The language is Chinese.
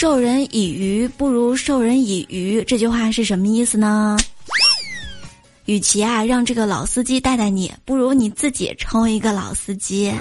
授人以鱼不如授人以渔，这句话是什么意思呢？与其啊，让这个老司机带带你，不如你自己成为一个老司机。